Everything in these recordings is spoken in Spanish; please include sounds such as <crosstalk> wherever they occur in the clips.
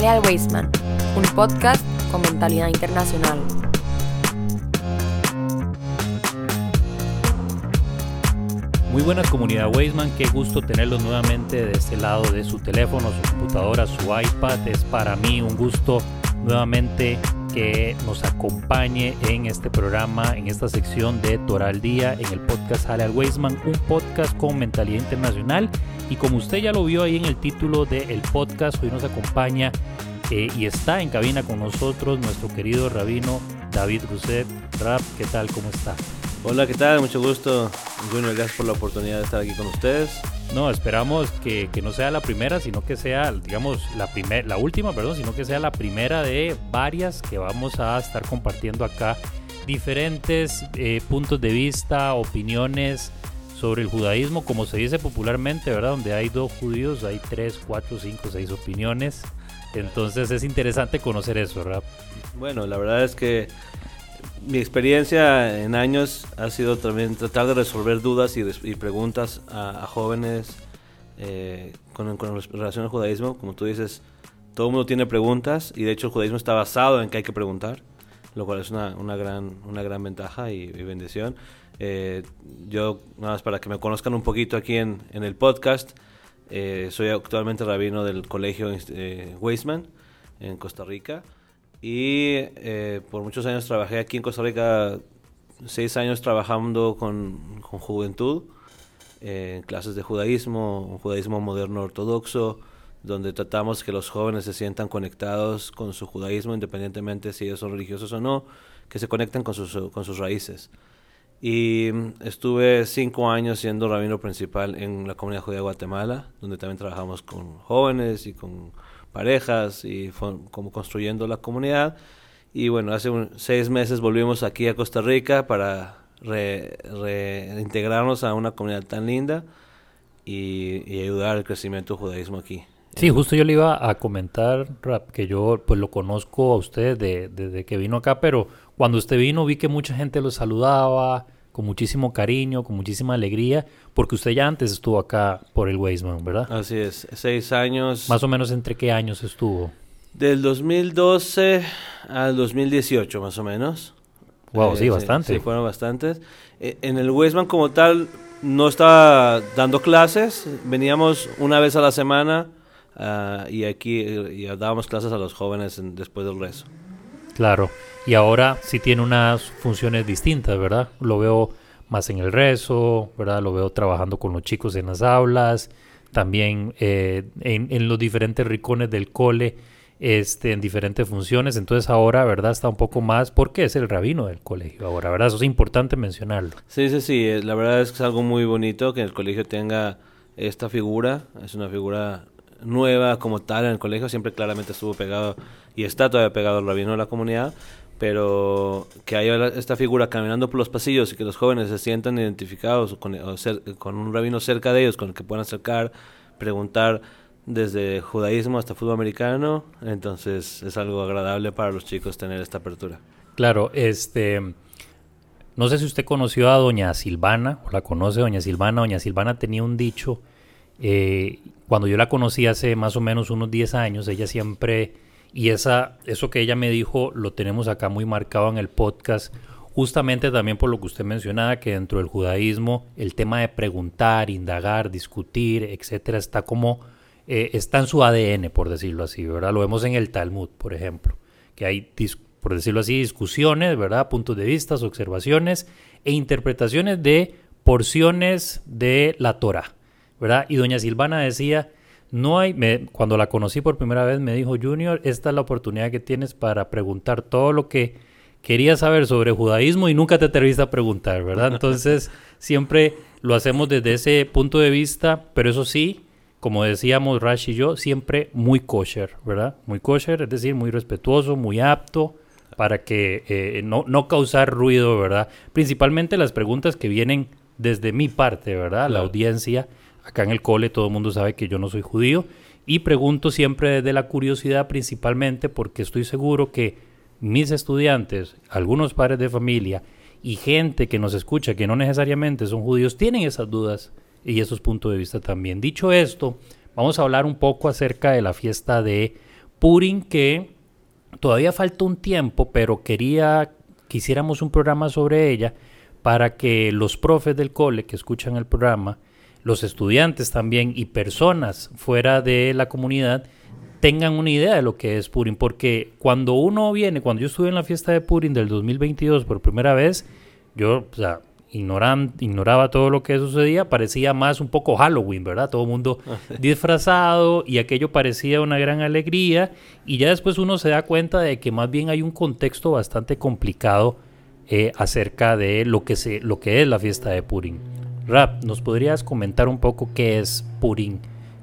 Sale al Weisman, un podcast con mentalidad internacional. Muy buena comunidad Weisman, qué gusto tenerlos nuevamente de este lado de su teléfono, su computadora, su iPad. Es para mí un gusto nuevamente que nos acompañe en este programa, en esta sección de Toral Día, en el podcast Sale al Weisman, un podcast con mentalidad internacional. Y como usted ya lo vio ahí en el título del podcast, hoy nos acompaña eh, y está en cabina con nosotros nuestro querido rabino David Rousset. Rab, ¿qué tal? ¿Cómo está? Hola, ¿qué tal? Mucho gusto, Junior. Gracias por la oportunidad de estar aquí con ustedes. No, esperamos que, que no sea la primera, sino que sea, digamos, la, primer, la última, perdón, sino que sea la primera de varias que vamos a estar compartiendo acá. Diferentes eh, puntos de vista, opiniones sobre el judaísmo, como se dice popularmente, ¿verdad? Donde hay dos judíos, hay tres, cuatro, cinco, seis opiniones. Entonces es interesante conocer eso, ¿verdad? Bueno, la verdad es que mi experiencia en años ha sido también tratar de resolver dudas y, preguntas a, jóvenes eh, con, relación al judaísmo. Como tú dices, todo el mundo tiene preguntas y de hecho el judaísmo está basado en que hay que preguntar, lo cual es una, gran, ventaja y, bendición. Eh, yo, nada más para que me conozcan un poquito aquí en, el podcast, eh, soy actualmente rabino del colegio Weisman en Costa Rica. Y eh, por muchos años trabajé aquí en Costa Rica, seis años trabajando con, con juventud, eh, en clases de judaísmo, un judaísmo moderno ortodoxo, donde tratamos que los jóvenes se sientan conectados con su judaísmo, independientemente si ellos son religiosos o no, que se conecten con sus, con sus raíces. Y estuve cinco años siendo rabino principal en la comunidad judía de Guatemala, donde también trabajamos con jóvenes y con parejas y como construyendo la comunidad. Y bueno, hace un, seis meses volvimos aquí a Costa Rica para re, reintegrarnos a una comunidad tan linda y, y, ayudar al crecimiento del judaísmo aquí. Sí, justo yo le iba a comentar, Rap, que yo pues lo conozco a usted desde de, que vino acá, pero cuando usted vino vi que mucha gente lo saludaba con muchísimo cariño, con muchísima alegría, porque usted ya antes estuvo acá por el Weisman, ¿verdad? Así es, seis años. Más o menos entre qué años estuvo. Del 2012 al 2018, más o menos. Wow, eh, sí, bastante. Sí, sí, fueron bastantes. Eh, en el Weisman como tal no estaba dando clases, veníamos una vez a la semana uh, y aquí y dábamos clases a los jóvenes en, después del rezo. Claro, y ahora sí tiene unas funciones distintas, ¿verdad? Lo veo más en el rezo, ¿verdad? Lo veo trabajando con los chicos en las aulas, también eh, en, en, los diferentes rincones del cole, este, en diferentes funciones. Entonces ahora, ¿verdad? Está un poco más, porque es el rabino del colegio ahora, ¿verdad? Eso es importante mencionarlo. Sí, sí, sí. La verdad es que es algo muy bonito que el colegio tenga esta figura. Es una figura nueva como tal en el colegio, siempre claramente estuvo pegado y está todavía pegado al rabino de la comunidad, pero que haya esta figura caminando por los pasillos y que los jóvenes se sientan identificados con, con un rabino cerca de ellos, con el que puedan acercar, preguntar desde judaísmo hasta fútbol americano, entonces es algo agradable para los chicos tener esta apertura. Claro, este... No sé si usted conoció a doña Silvana, o la conoce doña Silvana. Doña Silvana tenía un dicho eh, cuando yo la conocí hace más o menos unos 10 años, ella siempre, y esa, eso que ella me dijo, lo tenemos acá muy marcado en el podcast, justamente también por lo que usted mencionaba, que dentro del judaísmo el tema de preguntar, indagar, discutir, etcétera, está como, eh, está en su ADN, por decirlo así, ¿verdad? Lo vemos en el Talmud, por ejemplo, que hay, por decirlo así, discusiones, ¿verdad? Puntos de vista, observaciones e interpretaciones de porciones de la Torah. ¿verdad? Y doña Silvana decía, no hay, me, cuando la conocí por primera vez me dijo, Junior, esta es la oportunidad que tienes para preguntar todo lo que querías saber sobre judaísmo y nunca te atreviste a preguntar, ¿verdad? <laughs> Entonces, siempre lo hacemos desde ese punto de vista, pero eso sí, como decíamos Rash y yo, siempre muy kosher, ¿verdad? Muy kosher, es decir, muy respetuoso, muy apto para que eh, no, no causar ruido, ¿verdad? Principalmente las preguntas que vienen desde mi parte, ¿verdad? Claro. La audiencia Acá en el cole todo el mundo sabe que yo no soy judío y pregunto siempre desde la curiosidad principalmente porque estoy seguro que mis estudiantes, algunos padres de familia y gente que nos escucha que no necesariamente son judíos tienen esas dudas y esos puntos de vista también. Dicho esto, vamos a hablar un poco acerca de la fiesta de Purim que todavía falta un tiempo, pero quería que hiciéramos un programa sobre ella para que los profes del cole que escuchan el programa, los estudiantes también y personas fuera de la comunidad tengan una idea de lo que es Purim, porque cuando uno viene, cuando yo estuve en la fiesta de Purim del 2022 por primera vez, yo, o sea, ignoran, ignoraba todo lo que sucedía, parecía más un poco Halloween, ¿verdad? Todo el mundo disfrazado y aquello parecía una gran alegría y ya después uno se da cuenta de que más bien hay un contexto bastante complicado eh, acerca de lo que, se, lo que es la fiesta de Purim. Rap, ¿nos podrías comentar un poco qué es Purim?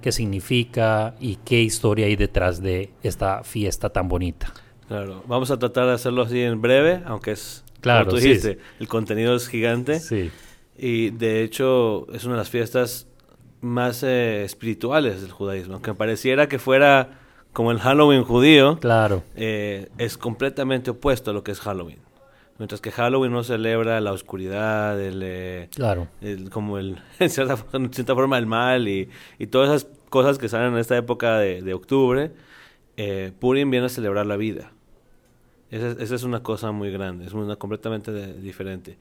qué significa y qué historia hay detrás de esta fiesta tan bonita. Claro, vamos a tratar de hacerlo así en breve, aunque es, claro, como tú dijiste, el contenido es gigante. Sí. Y de hecho es una de las fiestas más eh, espirituales del judaísmo, aunque pareciera que fuera como el Halloween judío. Claro. Eh, es completamente opuesto a lo que es Halloween. Mientras que Halloween no celebra la oscuridad, el, eh, claro. como el, <laughs> en cierta, forma el mal y, y, todas esas cosas que salen en esta época de, de octubre, eh, Purim viene a celebrar la vida. Esa, esa, es una cosa muy grande, es una completamente diferente.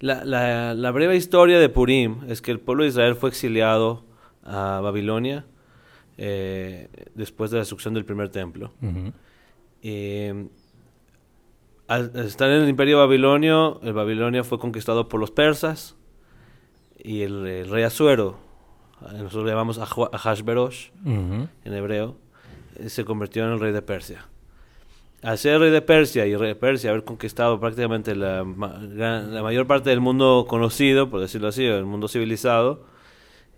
La, la, la, breve historia de Purim es que el pueblo de Israel fue exiliado a Babilonia eh, después de la destrucción del primer templo. Uh al estar en el imperio babilonio, el Babilonia fue conquistado por los persas y el, rey Asuero, nosotros le llamamos Ahashverosh en hebreo, eh, se convirtió en el rey de Persia. Al ser rey de Persia y rey de Persia haber conquistado prácticamente la, la mayor parte del mundo conocido, por decirlo así, el mundo civilizado,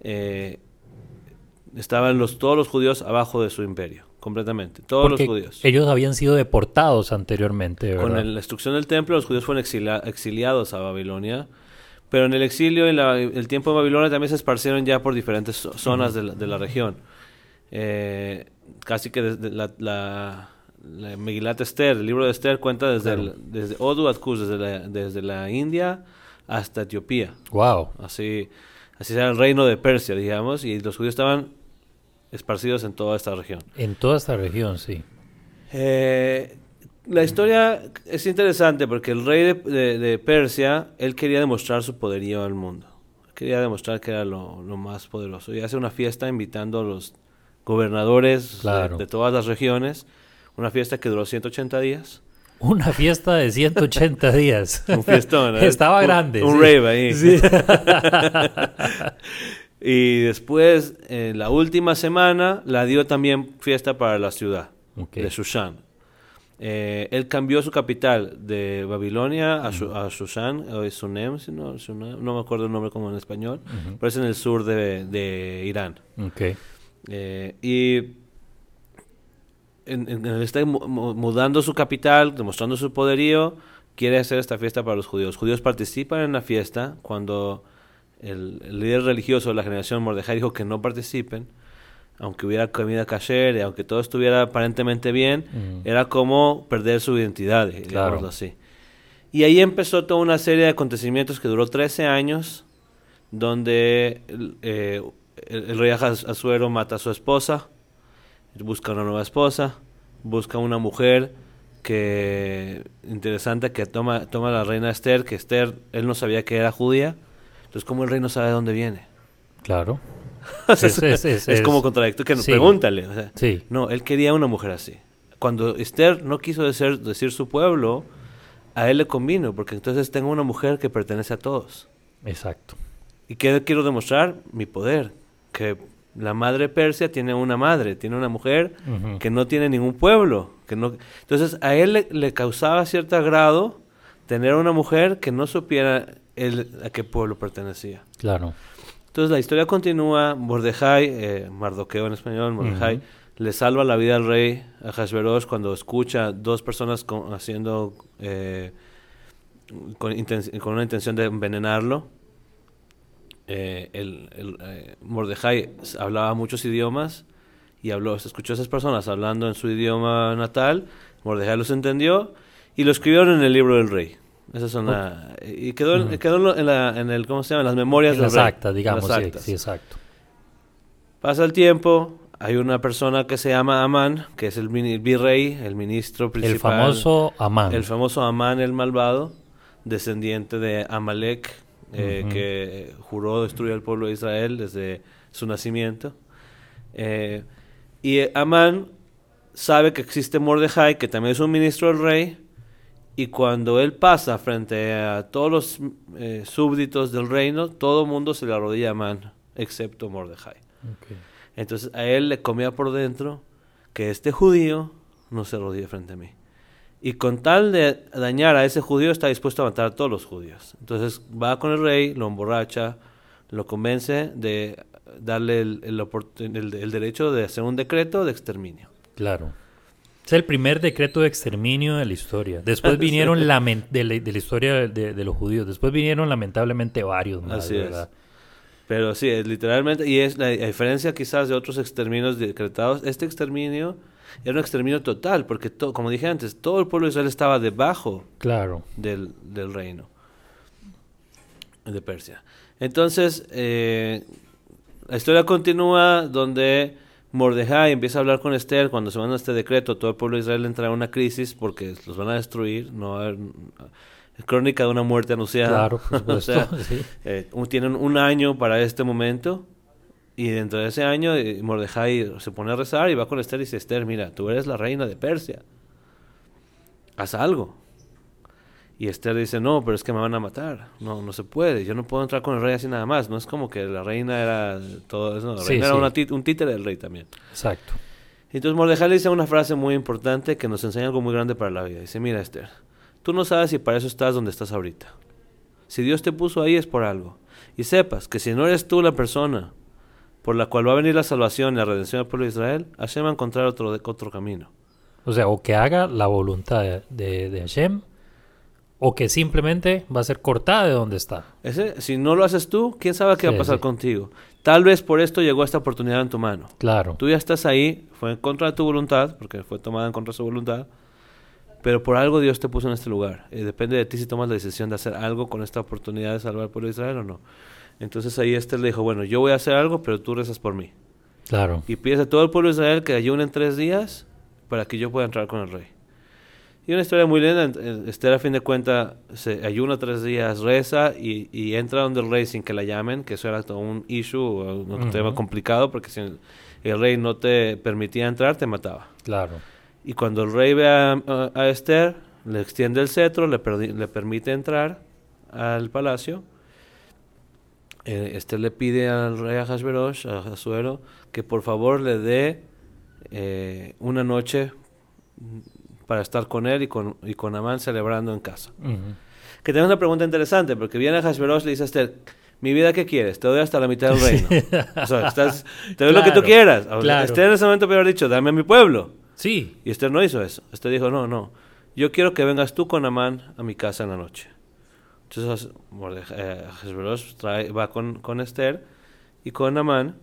eh, estaban los, todos los judíos abajo de su imperio completamente. Todos los judíos. Ellos habían sido deportados anteriormente. Con la destrucción del templo, los judíos fueron exiliados a Babilonia. Pero en el exilio, en el tiempo de Babilonia, también se esparcieron ya por diferentes zonas de, la, región. Eh, casi que desde la, la, Megilat Esther, el libro de Esther, cuenta desde, el, desde Odu desde la, desde la India hasta Etiopía. Wow. Así, así era el reino de Persia, digamos, y los judíos estaban esparcidos en toda esta región. En toda esta región, sí. Eh, la historia es interesante porque el rey de, Persia, él quería demostrar su poderío al mundo. Quería demostrar que era lo, más poderoso. Y hace una fiesta invitando a los gobernadores de, todas las regiones. Una fiesta que duró 180 días. Una fiesta de 180 días. <laughs> un fiestón. Estaba grande. Un rave ahí. Sí. <laughs> <laughs> Y después, en la última semana, la dio también fiesta para la ciudad de Shushan. Eh, él cambió su capital de Babilonia a, a Shushan, o es Sunem, no, me acuerdo el nombre como en español, pero es en el sur de, Irán. Eh, y en, él está mudando su capital, demostrando su poderío, quiere hacer esta fiesta para los judíos. Los judíos participan en la fiesta cuando el, líder religioso de la generación Mordejai dijo que no participen, aunque hubiera comida cayer y aunque todo estuviera aparentemente bien, era como perder su identidad, digamos así. Y ahí empezó toda una serie de acontecimientos que duró 13 años, donde eh, el, rey Azuero mata a su esposa, busca una nueva esposa, busca una mujer que interesante que toma toma la reina Esther, que Esther él no sabía que era judía entonces, ¿cómo el rey no sabe de dónde viene? Claro. <laughs> es, como contradictorio. Que Pregúntale. No, él quería una mujer así. Cuando Esther no quiso decir, decir su pueblo, a él le convino, porque entonces tengo una mujer que pertenece a todos. Exacto. ¿Y qué quiero demostrar? Mi poder. Que la madre persia tiene una madre, tiene una mujer que no tiene ningún pueblo. Que no... Entonces a él le, le causaba cierto agrado tener una mujer que no supiera a qué pueblo pertenecía. Claro. Entonces la historia continúa, Mordejai, eh, Mardoqueo en español, Mordejai, le salva la vida al rey a Hashverosh cuando escucha dos personas haciendo eh, con, una intención de envenenarlo. Eh, el, el Mordejai hablaba muchos idiomas y habló, escuchó a esas personas hablando en su idioma natal, Mordejai los entendió y lo escribieron en el libro del rey. Esas son y quedó, quedó en, la, el, ¿cómo se llama? las memorias las actas, digamos, Sí, exacto. Pasa el tiempo, hay una persona que se llama Amán, que es el, virrey, el ministro principal. El famoso Amán. El famoso Amán el malvado, descendiente de Amalek, eh, que juró destruir al pueblo de Israel desde su nacimiento. Eh, y Amán sabe que existe Mordejai, que también es un ministro del rey, y cuando él pasa frente a todos los eh, súbditos del reino, todo el mundo se le arrodilla a Amán, excepto Mordejai. Entonces a él le comía por dentro que este judío no se arrodille frente a mí. Y con tal de dañar a ese judío está dispuesto a matar a todos los judíos. Entonces va con el rey, lo emborracha, lo convence de darle el, el oport- el- el derecho de hacer un decreto de exterminio. Claro. Es el primer decreto de exterminio de la historia. Después <laughs> vinieron de, la, de la historia de, de los judíos. Después vinieron lamentablemente varios más, Así es. ¿verdad? Pero sí, es literalmente, y es la, la diferencia quizás de otros exterminios decretados, este exterminio era un exterminio total, porque to- como dije antes, todo el pueblo de Israel estaba debajo Claro. del, del reino de Persia. Entonces, eh, la historia continúa donde Mordejai empieza a hablar con Esther cuando se manda este decreto, todo el pueblo de Israel entra en una crisis porque los van a destruir, no va a haber- es crónica de una muerte anunciada. Claro, por <laughs> O sea, <laughs> sí. eh, tienen un año para este momento y dentro de ese año eh, Mordejai se pone a rezar y va con Esther y dice, Esther, mira, tú eres la reina de Persia. Haz algo. Y Esther dice, no, pero es que me van a matar. No, no se puede. Yo no puedo entrar con el rey así nada más. No es como que la reina era todo eso. La Sí, reina sí. era una un títere del rey también. Exacto. Entonces Mordejai le dice una frase muy importante que nos enseña algo muy grande para la vida. Dice, mira Esther, tú no sabes si para eso estás donde estás ahorita. Si Dios te puso ahí es por algo. Y sepas que si no eres tú la persona por la cual va a venir la salvación y la redención del pueblo de Israel, Hashem va a encontrar otro, otro camino. O sea, o que haga la voluntad de, de, de Hashem, o que simplemente va a ser cortada de donde está. Ese, si no lo haces tú, ¿quién sabe qué va a pasar sí. contigo? Tal vez por esto llegó esta oportunidad en tu mano. Claro. Tú ya estás ahí, fue en contra de tu voluntad, porque fue tomada en contra de su voluntad, pero por algo Dios te puso en este lugar. Y depende de ti si tomas la decisión de hacer algo con esta oportunidad de salvar al pueblo de Israel o no. Entonces ahí Esther le dijo, bueno, yo voy a hacer algo, pero tú rezas por mí. Claro. Y pides a todo el pueblo de Israel que ayunen tres días para que yo pueda entrar con el rey. Y una historia muy linda, eh, Esther a fin de cuentas se ayuna tres días, reza y, y entra donde el rey sin que la llamen, que eso era todo un issue, un tema complicado, porque si el rey no te permitía entrar, te mataba. Claro. Y cuando el rey ve a, a- a Esther, le extiende el cetro, le, perdi- le permite entrar al palacio. Eh, Esther le pide al rey Ahasverosh, a Asuero, que por favor le dé eh, una noche para estar con él y con, y con Amán celebrando en casa. Que tengo una pregunta interesante, porque viene Ahasverosh y le dice a Esther, mi vida, ¿qué quieres? Te doy hasta la mitad del reino. o sea, estás- te doy lo que tú quieras. O sea, claro. Esther en ese momento haber dicho, dame a mi pueblo. Sí. Y Esther no hizo eso. Esther dijo, no, no. Yo quiero que vengas tú con Amán a mi casa en la noche. Entonces eh, trae- va con, con Esther y con Amán.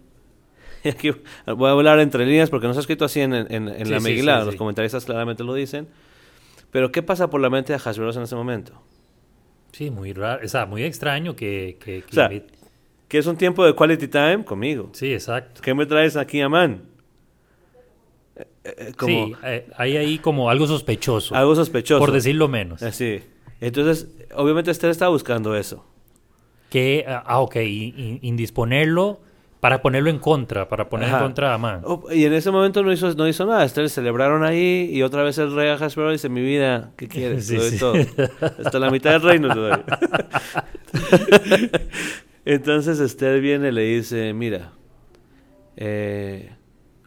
<laughs> Aquí voy a hablar entre líneas porque no está escrito así en, en- en Sí, la sí, Megilá. sí, Los sí. comentaristas claramente lo dicen. Pero ¿qué pasa por la mente de Ahasverosh en ese momento? Sí, muy raro. O sea, muy extraño que... que, que O sea, Que es un tiempo de quality time conmigo. sí, exacto. ¿Qué me traes aquí, Amán? Eh, eh, como Sí, eh, hay ahí como algo sospechoso. algo sospechoso. Por decirlo menos. Así. Entonces, obviamente Esther estaba buscando eso. Que, ah, ok, indisponerlo para ponerlo en contra, para poner Ajá. en contra a Amán. Oh, y en ese momento no hizo, no hizo nada. Esther celebraron ahí y otra vez el rey Ahasverus dice, mi vida, ¿qué quieres? <laughs> Sí, sí. todo. Hasta la mitad del reino te doy. <laughs> Entonces Esther viene y le dice, mira, eh,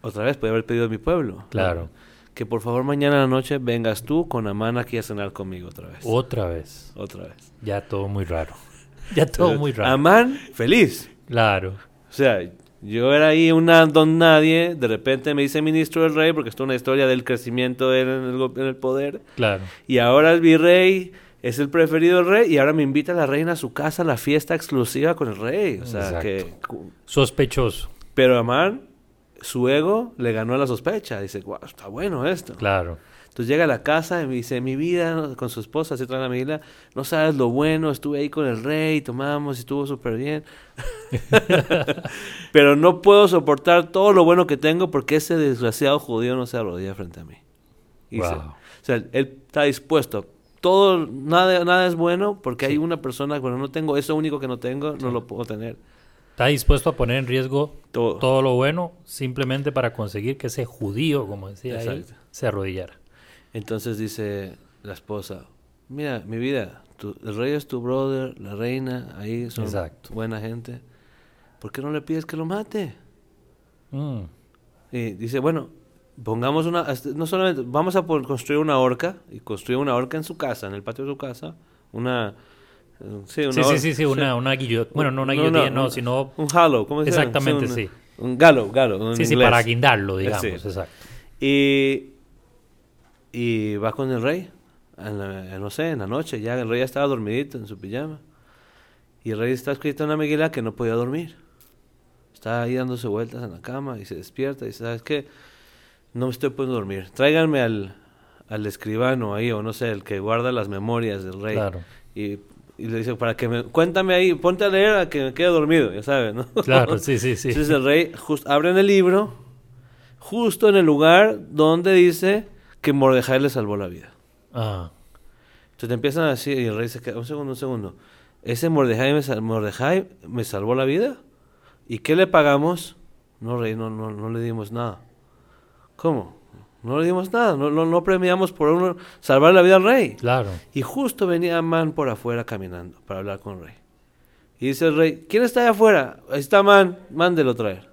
otra vez puede haber pedido a mi pueblo. Claro. Que por favor mañana a la noche vengas tú con Amán aquí a cenar conmigo otra vez. Otra vez. Otra vez. Ya todo muy raro. Ya todo muy raro. Amán, feliz. Claro. O sea, yo era ahí una don nadie, de repente me hice ministro del rey, porque esto es una historia del crecimiento de él en el, en el poder, Claro. y ahora el virrey es el preferido del rey, y ahora me invita la reina a su casa a la fiesta exclusiva con el rey. O sea, Exacto. que... Sospechoso. Pero Amán, su ego le ganó a la sospecha, dice, wow, está bueno esto. Claro. Entonces llega a la casa y me dice, mi vida, con su esposa, se trae la Megilá, no sabes lo bueno, estuve ahí con el rey, tomamos y estuvo súper bien. <laughs> Pero no puedo soportar todo lo bueno que tengo porque ese desgraciado judío no se arrodilla frente a mí. Y se- Wow. o sea, él está dispuesto. Todo, nada, nada es bueno porque hay una persona, bueno, no tengo eso único que no tengo, no lo puedo tener. Está dispuesto a poner en riesgo Todo. todo lo bueno simplemente para conseguir que ese judío, como decía se arrodillara. Entonces dice la esposa, mira, mi vida, tu- el rey es tu brother, la reina, ahí son Exacto. buena gente. ¿Por qué no le pides que lo mate? Mm, Y dice, bueno, pongamos una, hasta- no solamente, vamos a construir una horca, y construir una horca en su casa, en el patio de su casa, una... eh, Sí, una Sí, sí, sí, sí, una, una guillotina. Bueno, no una No, guillotina, no, un- sino... Un halo, ¿cómo se llama? Exactamente, un, sí. Un galo, galo, en Sí, sí, para guindarlo, digamos, Sí. exacto. Y, y va con el rey, en la- no sé, en la noche, ya el rey ya estaba dormidito en su pijama. Y el rey está escrito en una Megilá que no podía dormir. Está ahí dándose vueltas en la cama y se despierta y dice, ¿sabes qué? No me estoy pudiendo dormir. Tráiganme al, al escribano ahí, o no sé, el que guarda las memorias del rey. Claro. Y, y le dice, para que me, cuéntame ahí, ponte a leer a que me quede dormido, ya sabes, ¿no? Claro, <laughs> sí, sí, sí. Entonces el rey just, abren el libro justo en el lugar donde dice que Mordejai le salvó la vida. Ah, Entonces te empiezan a decir, y el rey se queda, un segundo, un segundo, ¿ese Mordejai me, sal- Mordejai me salvó la vida? ¿Y qué le pagamos? No, rey, no, no, no le dimos nada. ¿Cómo? No le dimos nada, no, no, no premiamos por uno salvar la vida al rey. claro. Y justo venía Amán por afuera caminando para hablar con el rey. Y dice el rey, ¿quién está allá afuera? Ahí está Amán, mándelo traer.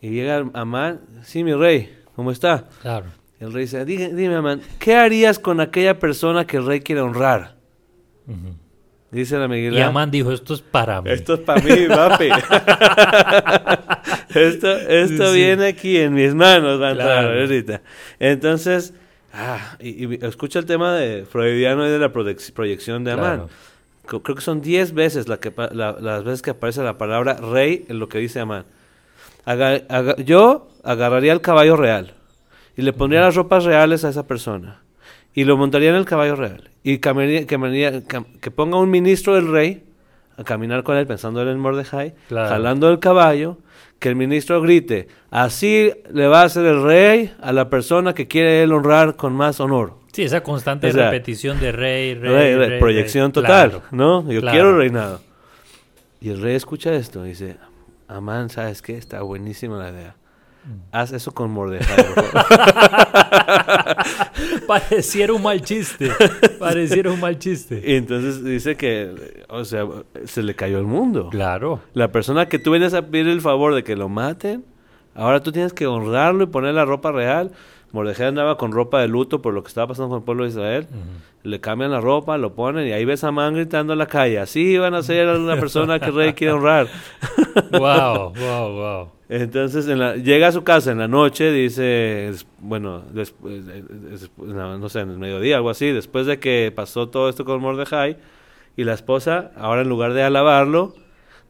Y llega Amán, sí, mi rey, ¿cómo está? Claro. El rey dice, dime, dime Amán, ¿qué harías con aquella persona que el rey quiere honrar? Dice la Megilá. Y Amán dijo, esto es para mí. Esto es para mí, papi. <laughs> esto esto Sí, viene aquí en mis manos, va a entrar Claro. ahorita. Entonces, ah, y, y escucha el tema de freudiano y de la proyec- proyección de Amán. Claro. Creo que son 10 veces la que, pa- la- las veces que aparece la palabra rey en lo que dice Amán. Aga- aga- yo agarraría el caballo real y le pondría las ropas reales a esa persona y lo montaría en el caballo real y caminaría- caminaría- cam- que ponga un ministro del rey a caminar con él pensando en Mordejai, Claro. jalando el caballo, que el ministro grite, así le va a hacer el rey a la persona que quiere él honrar con más honor. Sí, esa constante O sea, repetición de rey, rey, Rey, rey, rey, proyección total, Claro. ¿no? Yo claro. quiero reinado. Y el rey escucha esto y dice, Amán, ¿sabes qué? Está buenísima la idea. Mm. Haz eso con Mordejai. por favor". <laughs> Pareciera un mal chiste. Pareciera un mal chiste. y entonces dice que, o sea, se le cayó el mundo. Claro. La persona que tú vienes a pedir el favor de que lo maten, ahora tú tienes que honrarlo y poner la ropa real. Mordejai andaba con ropa de luto por lo que estaba pasando con el pueblo de Israel. Le cambian la ropa, lo ponen y ahí ves a Amán gritando en la calle. Así van a ser una persona que el rey quiere honrar. Wow, wow, wow. Entonces en la- llega a su casa en la noche, dice, bueno, después, es- no, sé, en el mediodía, algo así, después de que pasó todo esto con Mordejai, y la esposa, ahora en lugar de alabarlo,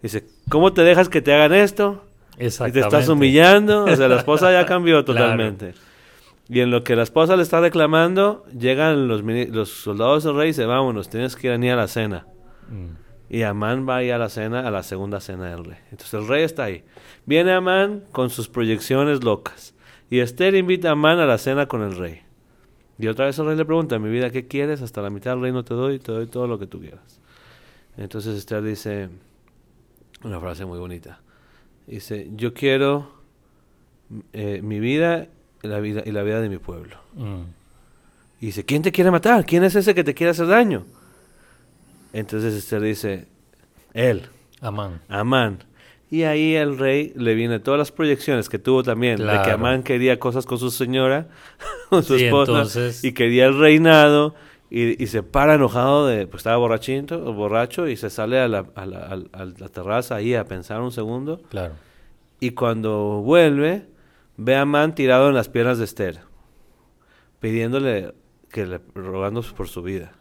dice, ¿cómo te dejas que te hagan esto? Y Exactamente. te estás humillando. O sea, la esposa ya <laughs> cambió Claro. totalmente. Y en lo que la esposa le está reclamando, llegan los, soldados del rey y dice, vámonos, tienes que ir a ni a la cena. Mm. Y Amán va ahí a la cena, a la segunda cena del rey. Entonces el rey está ahí. Viene Amán con sus proyecciones locas. Y Esther invita a Amán a la cena con el rey. Y otra vez el rey le pregunta, mi vida, ¿qué quieres? Hasta la mitad del reino te doy, te doy todo lo que tú quieras. Entonces Esther dice una frase muy bonita. Dice, yo quiero eh, mi vida y la vida y la vida de mi pueblo. Mm. Y dice, ¿quién te quiere matar? ¿Quién es ese que te quiere hacer daño? Entonces Esther dice, él, Amán. Amán. Y ahí el rey le viene todas las proyecciones que tuvo también, de que. Amán quería cosas con su señora, <laughs> con su Sí, esposa, entonces- y quería el reinado, y, y se para enojado, de, pues estaba borrachito, borracho, y se sale a la, a la- al- a la terraza ahí a pensar un segundo, Claro. y cuando vuelve, ve a Amán tirado en las piernas de Esther, pidiéndole, que le, rogando por su vida.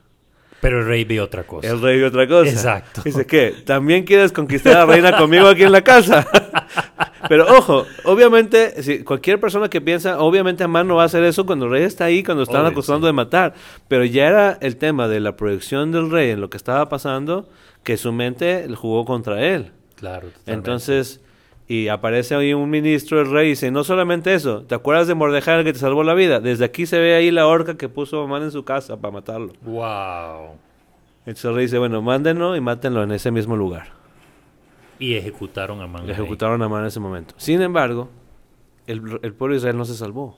Pero el rey vio otra cosa. El rey de otra cosa. Exacto. Dice, ¿qué? ¿También quieres conquistar a la reina conmigo aquí en la casa? <laughs> Pero ojo, obviamente, si cualquier persona que piensa, obviamente Amán no va a hacer eso cuando el rey está ahí, cuando están Obvio, acusando sí. de matar. Pero ya era el tema de la proyección del rey en lo que estaba pasando, que su mente jugó contra él. Claro. totalmente. Entonces, y aparece ahí un ministro del rey y dice, no solamente eso, ¿te acuerdas de Mordejai el que te salvó la vida? Desde aquí se ve ahí la horca que puso Amán en su casa para matarlo. Wow. Entonces el rey dice, bueno, mándenlo y mátenlo en ese mismo lugar. Y ejecutaron a Man. Le ejecutaron a Amán en ese momento. Sin embargo, el, el pueblo de Israel no se salvó.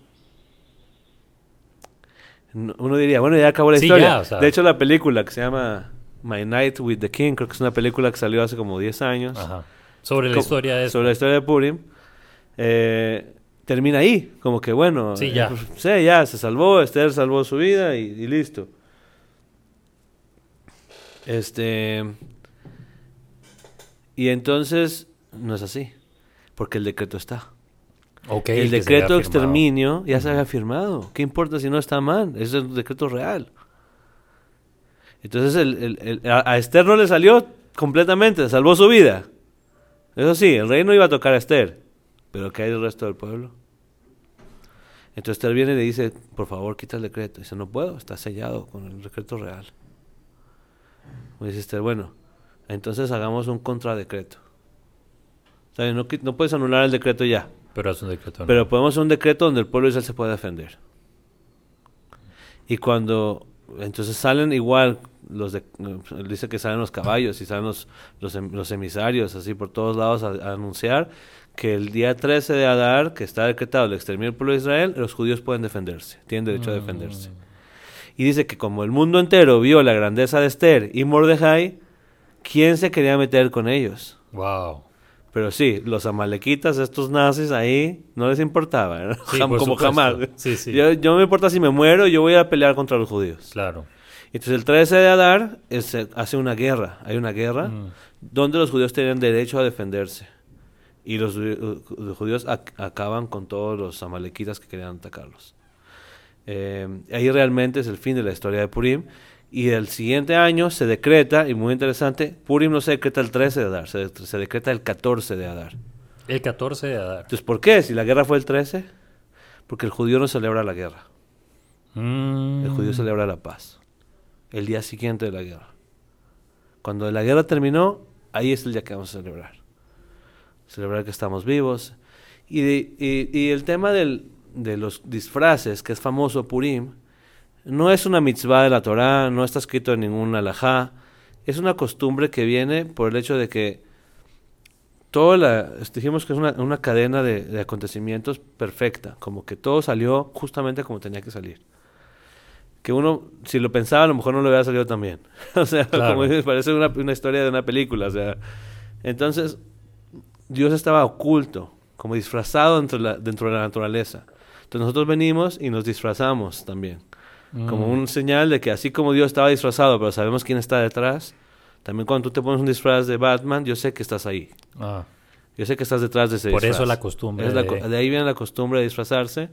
No- Uno diría, bueno, ya acabó la Sí, historia. ya, o sea. De hecho, la película que se llama My Night with the King, creo que es una película que salió hace como 10 años. Ajá. Sobre la historia de sobre la historia de Purim, eh, termina ahí, como que bueno, Sí, eh, ya. pues, sí, ya se salvó, Esther salvó su vida y, y listo. Este y entonces no es así, porque el decreto está. El decreto de exterminio ya se había firmado. ¿Qué importa si no está mal? Es un decreto real. Entonces el, el- el- a, a Esther no le salió completamente, salvó su vida. Eso sí, el rey no iba a tocar a Esther, pero ¿qué hay del resto del pueblo? Entonces Esther viene y le dice, por favor, quita el decreto. dice, no puedo, está sellado con el decreto real. Y dice Esther, bueno, entonces hagamos un contradecreto. O sea, no, no puedes anular el decreto ya. Pero es un decreto. ¿no? Pero podemos hacer un decreto donde el pueblo de Israel se pueda defender. Y cuando entonces salen igual los de, él dice que salen los caballos y salen los, los, em- los emisarios así por todos lados a, a anunciar que el día 13 de Adar, que está decretado el exterminio del pueblo de Israel, los judíos pueden defenderse, tienen derecho a defenderse. Y dice que como el mundo entero vio la grandeza de Esther y Mordejai, ¿quién se quería meter con ellos? Wow. Pero sí, los amalequitas, estos nazis ahí, no les importaba, ¿no? Sí, <laughs> Jam- por como supuesto. jamás. Sí, sí. Yo, yo no me importa si me muero, yo voy a pelear contra los judíos. Claro. Entonces el 13 de Adar es- se hace una guerra, hay una guerra Mm. donde los judíos tienen derecho a defenderse. Y los, los judíos ac- acaban con todos los amalequitas que querían atacarlos. Eh, ahí realmente es el fin de la historia de Purim. Y el siguiente año se decreta, y muy interesante, Purim no se decreta el 13 de Adar, se, se decreta el 14 de Adar. El 14 de Adar. Entonces, ¿por qué? Si la guerra fue el 13, porque el judío no celebra la guerra, Mm. el judío celebra la paz. El día siguiente de la guerra. Cuando la guerra terminó, ahí es el día que vamos a celebrar. Celebrar que estamos vivos. Y, de- y- y el tema del- de los disfraces, que es famoso Purim, no es una mitzvah de la Torá, no está escrito en ningún alajá. Es una costumbre que viene por el hecho de que toda la, dijimos que es una, una cadena de, de acontecimientos perfecta, como que todo salió justamente como tenía que salir. Que uno, si lo pensaba, a lo mejor no lo hubiera salido tan bien. <laughs> o sea, Claro. como dices, parece una, una historia de una película. O sea, entonces, Dios estaba oculto, como disfrazado dentro de la, dentro de la naturaleza. Entonces nosotros venimos y nos disfrazamos también. Como Mm. un señal de que así como Dios estaba disfrazado, pero sabemos quién está detrás, también cuando tú te pones un disfraz de Batman, yo sé que estás ahí. Ah, Yo sé que estás detrás de ese Por disfraz. eso la costumbre Es la de- co- de ahí viene la costumbre de disfrazarse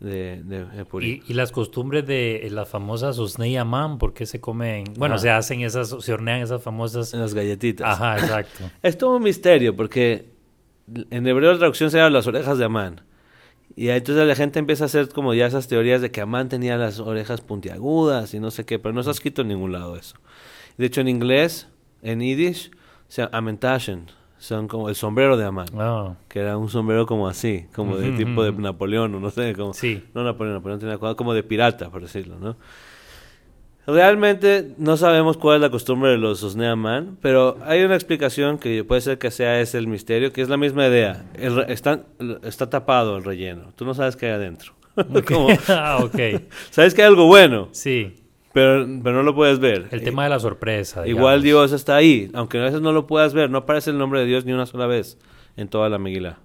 de, de, de y, y las costumbres de las famosas Osnei Amán, ¿por qué se comen? Bueno, Ajá. se hacen esas, se hornean esas famosas. En las galletitas. Ajá, exacto. <laughs> Es todo un misterio porque en hebreo la traducción se llama las orejas de Amán. Y entonces la gente empieza a hacer como ya esas teorías de que Amán tenía las orejas puntiagudas y no sé qué, pero no está escrito en ningún lado eso. De hecho en inglés, en yiddish, se llama Amentashen, son como el sombrero de Amán, Ah, que era un sombrero como así, como de Ujú, tipo de. Napoleón o no sé, como sí. no Napoleón, Napoleón tenía como de pirata, por decirlo, ¿no? Realmente no sabemos cuál es la costumbre de los Osneaman, pero hay una explicación que puede ser que sea ese el misterio, que es la misma idea. El está, está tapado el relleno, tú no sabes qué hay adentro. <laughs> Como- <laughs> ah, ok. <laughs> sabes que hay algo bueno, Sí. pero, pero no lo puedes ver. El tema de la sorpresa. Igual. Dios está ahí, aunque a veces no lo puedas ver, no aparece el nombre de Dios ni una sola vez en toda la Megilá.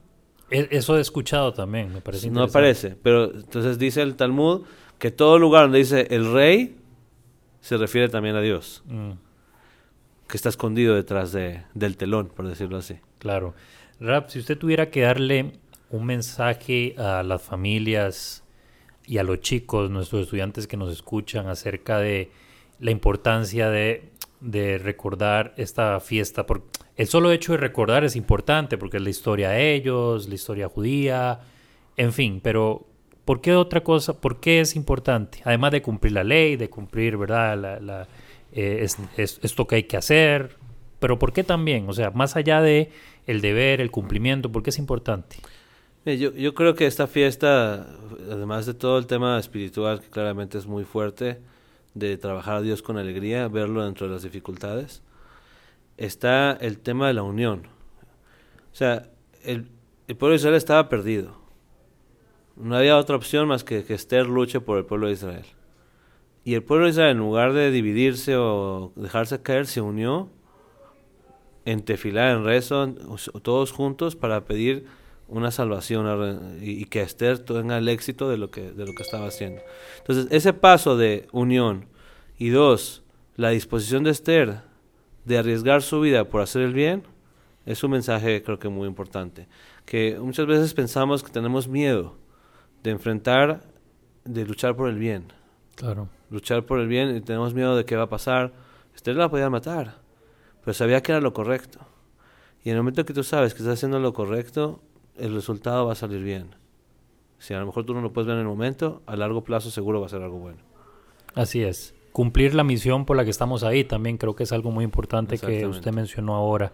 E- Eso he escuchado también, me parece No aparece, pero entonces dice el Talmud que todo lugar donde dice el rey se refiere también a Dios, Mm, que está escondido detrás de, del telón, por decirlo así. claro. Rap, si usted tuviera que darle un mensaje a las familias y a los chicos, nuestros estudiantes que nos escuchan acerca de la importancia de, de recordar esta fiesta, por, el solo hecho de recordar es importante porque es la historia de ellos, la historia judía, en fin, pero ¿por qué otra cosa? ¿Por qué es importante? Además de cumplir la ley, de cumplir, ¿verdad? Eh, es, es, esto que hay que hacer, pero ¿por qué también? O sea, más allá de el deber, el cumplimiento, ¿por qué es importante? Yo, yo creo que esta fiesta, además de todo el tema espiritual, que claramente es muy fuerte, de trabajar a Dios con alegría, verlo dentro de las dificultades, está el tema de la unión. O sea, el, el pueblo de Israel estaba perdido. No había otra opción más que que Esther luche por el pueblo de Israel. Y el pueblo de Israel, en lugar de dividirse o dejarse caer, se unió en tefilá, en rezo, todos juntos para pedir una salvación y, que Esther tenga el éxito de lo que, de lo que estaba haciendo. Entonces, ese paso de unión y dos, la disposición de Esther de arriesgar su vida por hacer el bien, es un mensaje creo que muy importante. Que muchas veces pensamos que tenemos miedo de enfrentar, de luchar por el bien. Claro. Luchar por el bien y tenemos miedo de qué va a pasar. Esther la podía matar, pero sabía que era lo correcto. Y en el momento que tú sabes que estás haciendo lo correcto, el resultado va a salir bien. Si a lo mejor tú no lo puedes ver en el momento, a largo plazo seguro va a ser algo bueno. Así es. Cumplir la misión por la que estamos ahí también creo que es algo muy importante que usted mencionó ahora.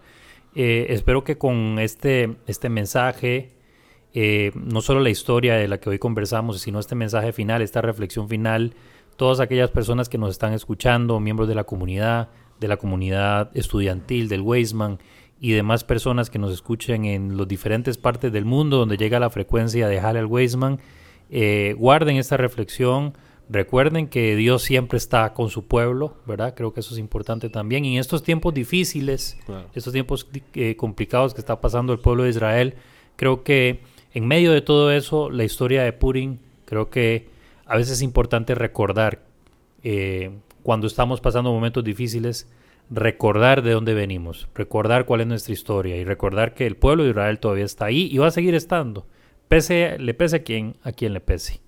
Eh, espero que con este, este mensaje, eh, no solo la historia de la que hoy conversamos, sino este mensaje final, esta reflexión final, todas aquellas personas que nos están escuchando, miembros de la comunidad, de la comunidad estudiantil, del Weisman y demás personas que nos escuchen en las diferentes partes del mundo donde llega la frecuencia de Hallel Weisman, eh, guarden esta reflexión. Recuerden que Dios siempre está con su pueblo, ¿verdad? Creo que eso es importante también. Y en estos tiempos difíciles, estos tiempos eh, complicados que está pasando el pueblo de Israel, creo que en medio de todo eso, la historia de Purim, creo que a veces es importante recordar eh, cuando estamos pasando momentos difíciles, recordar de dónde venimos, recordar cuál es nuestra historia y recordar que el pueblo de Israel todavía está ahí y va a seguir estando, pese, le pese a quien, a quien le pese.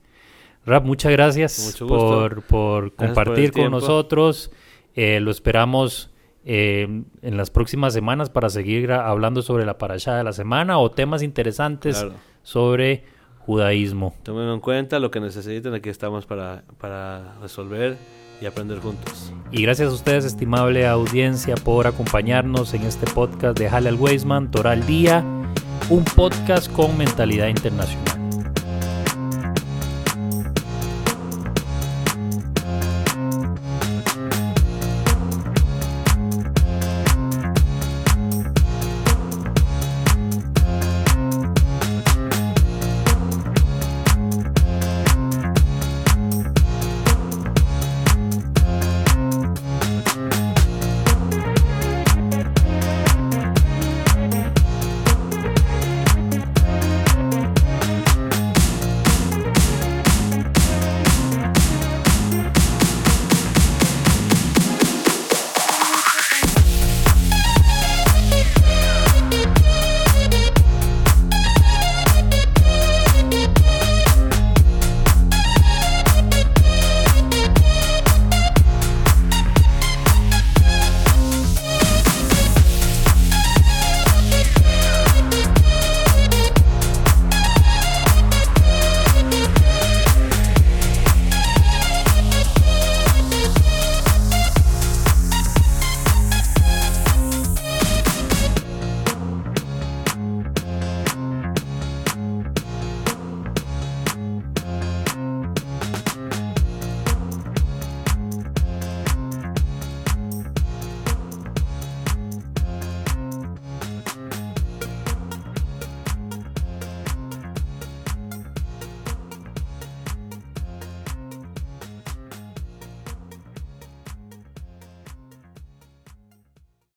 Rap, muchas gracias por, por compartir con nosotros. Eh, lo esperamos eh, en las próximas semanas para seguir hablando sobre la parashá de la semana o temas interesantes sobre judaísmo. Tomen en cuenta lo que necesiten, aquí estamos para, para resolver y aprender juntos. Y gracias a ustedes, estimable audiencia, por acompañarnos en este podcast de Halal Weisman, Toral Día, un podcast con mentalidad internacional.